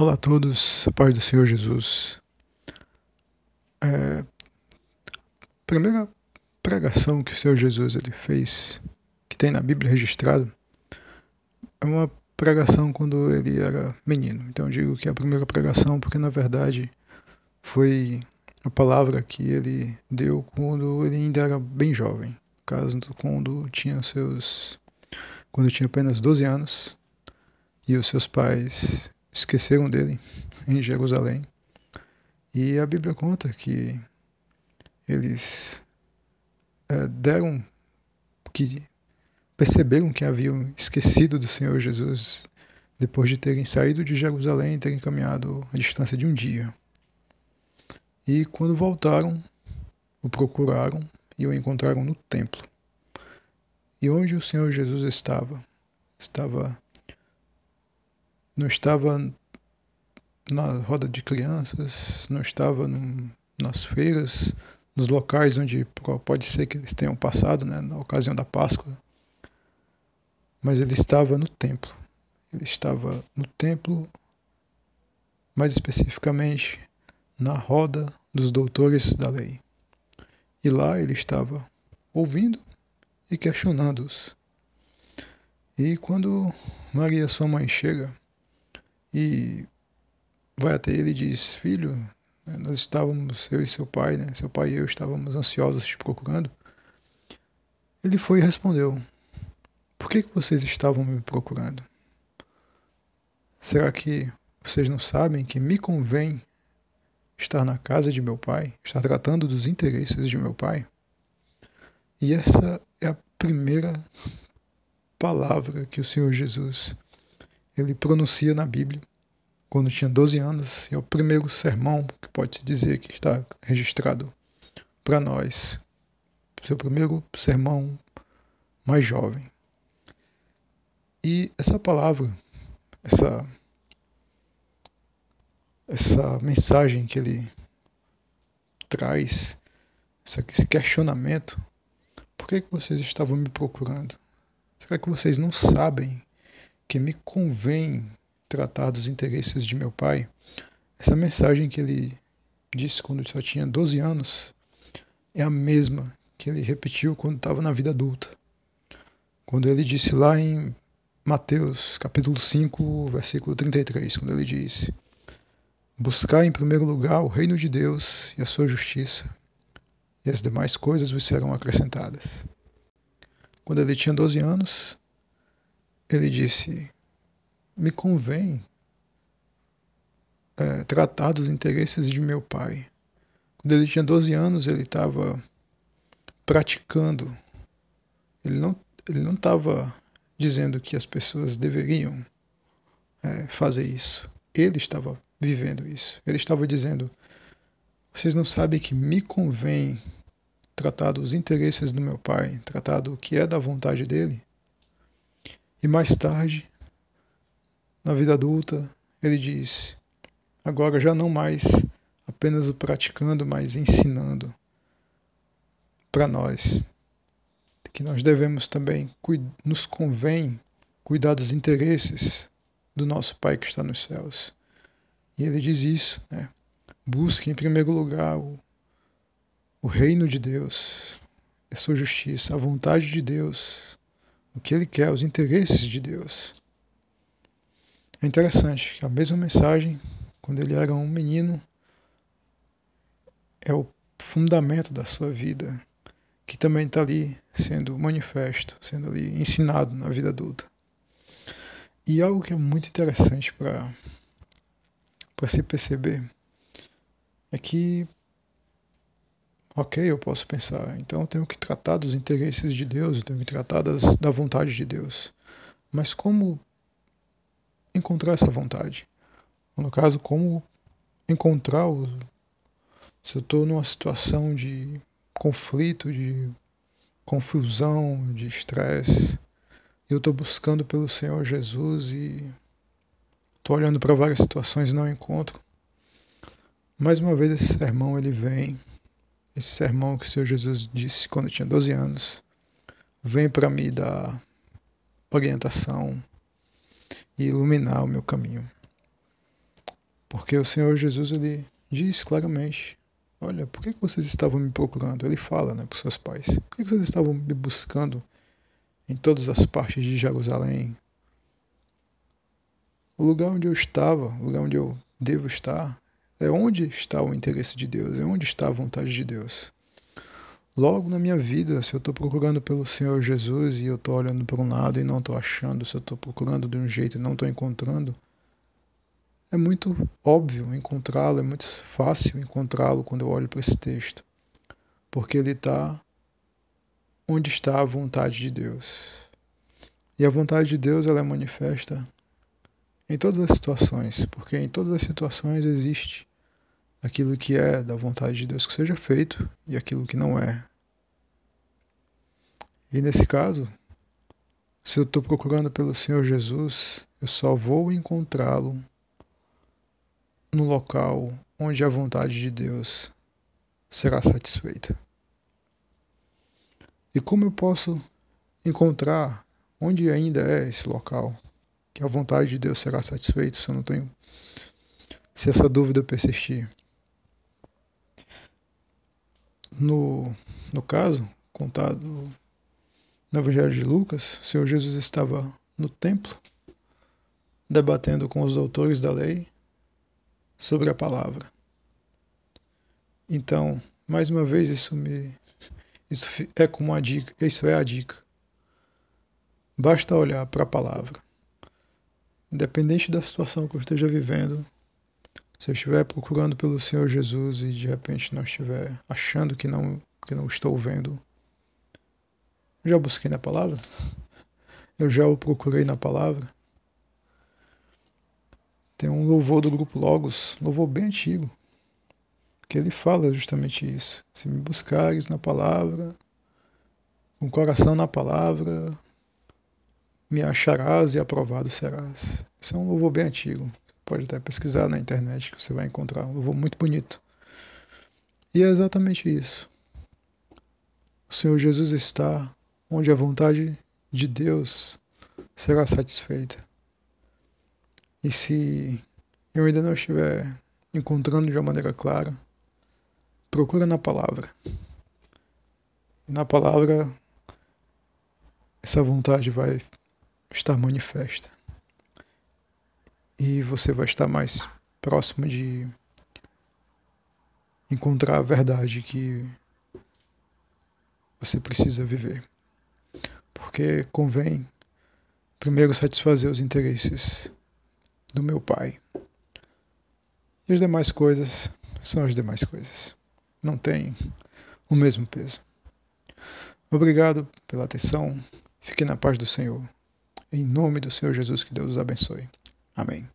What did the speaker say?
Olá a todos, a paz do Senhor Jesus. É, a primeira pregação que o Senhor Jesus ele fez, que tem na Bíblia registrado, é uma pregação quando ele era menino. Então digo que é a primeira pregação porque na verdade foi a palavra que ele deu quando ele ainda era bem jovem, caso quando tinha seus quando tinha apenas 12 anos e os seus pais esqueceram dele em Jerusalém. E a Bíblia conta que eles é, deram, que perceberam que haviam esquecido do Senhor Jesus depois de terem saído de Jerusalém e terem caminhado a distância de um dia. E quando voltaram, o procuraram e o encontraram no templo. E onde o Senhor Jesus estava? Estava não estava na roda de crianças, não estava nas feiras, nos locais onde pode ser que eles tenham passado, né, na ocasião da Páscoa, mas ele estava no templo. Ele estava no templo, mais especificamente na roda dos doutores da lei. E lá ele estava ouvindo e questionando-os. E quando Maria, sua mãe, chega e vai até ele e diz: Filho, nós estávamos, eu e seu pai, né? Seu pai e eu estávamos ansiosos te procurando. Ele foi e respondeu: Por que, que vocês estavam me procurando? Será que vocês não sabem que me convém estar na casa de meu pai, estar tratando dos interesses de meu pai? E essa é a primeira palavra que o Senhor Jesus ele pronuncia na Bíblia quando tinha 12 anos, é o primeiro sermão que pode se dizer que está registrado para nós. Seu primeiro sermão mais jovem. E essa palavra, essa essa mensagem que ele traz, esse questionamento, por que, que vocês estavam me procurando? Será que vocês não sabem que me convém tratar dos interesses de meu pai, essa mensagem que ele disse quando só tinha 12 anos é a mesma que ele repetiu quando estava na vida adulta. Quando ele disse lá em Mateus, capítulo 5, versículo 33, quando ele disse: Buscar em primeiro lugar o reino de Deus e a sua justiça, e as demais coisas vos serão acrescentadas. Quando ele tinha 12 anos, ele disse: Me convém é, tratar dos interesses de meu pai. Quando ele tinha 12 anos, ele estava praticando. Ele não ele não estava dizendo que as pessoas deveriam é, fazer isso. Ele estava vivendo isso. Ele estava dizendo: vocês não sabem que me convém tratar dos interesses do meu pai, tratar do que é da vontade dele? E mais tarde, na vida adulta, ele diz: agora já não mais apenas o praticando, mas ensinando para nós que nós devemos também nos convém cuidar dos interesses do nosso Pai que está nos céus. E ele diz isso, né? Busque em primeiro lugar o, o reino de Deus, a sua justiça, a vontade de Deus, o que ele quer, os interesses de Deus. É interessante que a mesma mensagem, quando ele era um menino, é o fundamento da sua vida, que também está ali sendo manifesto, sendo ali ensinado na vida adulta. E algo que é muito interessante para se perceber é que Ok, eu posso pensar, então eu tenho que tratar dos interesses de Deus, eu tenho que tratar das, da vontade de Deus. Mas como encontrar essa vontade? No caso, como encontrar o, se eu estou numa situação de conflito, de confusão, de estresse, eu estou buscando pelo Senhor Jesus e estou olhando para várias situações e não encontro. Mais uma vez esse sermão ele vem esse sermão que o Senhor Jesus disse quando eu tinha 12 anos, vem para me dar orientação e iluminar o meu caminho. Porque o Senhor Jesus ele diz claramente: Olha, por que vocês estavam me procurando? Ele fala né, para os seus pais: Por que vocês estavam me buscando em todas as partes de Jerusalém? O lugar onde eu estava, o lugar onde eu devo estar, é onde está o interesse de Deus, é onde está a vontade de Deus. Logo na minha vida, se eu estou procurando pelo Senhor Jesus e eu estou olhando para um lado e não estou achando, se eu estou procurando de um jeito e não estou encontrando, é muito óbvio encontrá-lo, é muito fácil encontrá-lo quando eu olho para esse texto, porque ele está onde está a vontade de Deus. E a vontade de Deus ela é manifesta em todas as situações, porque em todas as situações existe aquilo que é da vontade de Deus que seja feito e aquilo que não é. E nesse caso, se eu estou procurando pelo Senhor Jesus, eu só vou encontrá-lo no local onde a vontade de Deus será satisfeita. E como eu posso encontrar onde ainda é esse local que a vontade de Deus será satisfeita se eu não tenho se essa dúvida persistir? No, no caso, contado no Evangelho de Lucas, o Senhor Jesus estava no templo, debatendo com os doutores da lei sobre a palavra. Então, mais uma vez, isso me. Isso é como uma dica. Isso é a dica. Basta olhar para a palavra. Independente da situação que eu esteja vivendo, se eu estiver procurando pelo Senhor Jesus e de repente não estiver achando que não, que não estou vendo, já busquei na palavra? Eu já o procurei na palavra? Tem um louvor do grupo Logos, louvor bem antigo, que ele fala justamente isso. Se me buscares na palavra, com o coração na palavra, me acharás e aprovado serás. Isso é um louvor bem antigo pode até pesquisar na internet que você vai encontrar um louvor muito bonito. E é exatamente isso. O Senhor Jesus está onde a vontade de Deus será satisfeita. E se eu ainda não estiver encontrando de uma maneira clara, procura na palavra. E na palavra, essa vontade vai estar manifesta e você vai estar mais próximo de encontrar a verdade que você precisa viver. Porque convém primeiro satisfazer os interesses do meu Pai. E as demais coisas são as demais coisas. Não tem o mesmo peso. Obrigado pela atenção. Fique na paz do Senhor. Em nome do Senhor Jesus, que Deus os abençoe. I mean,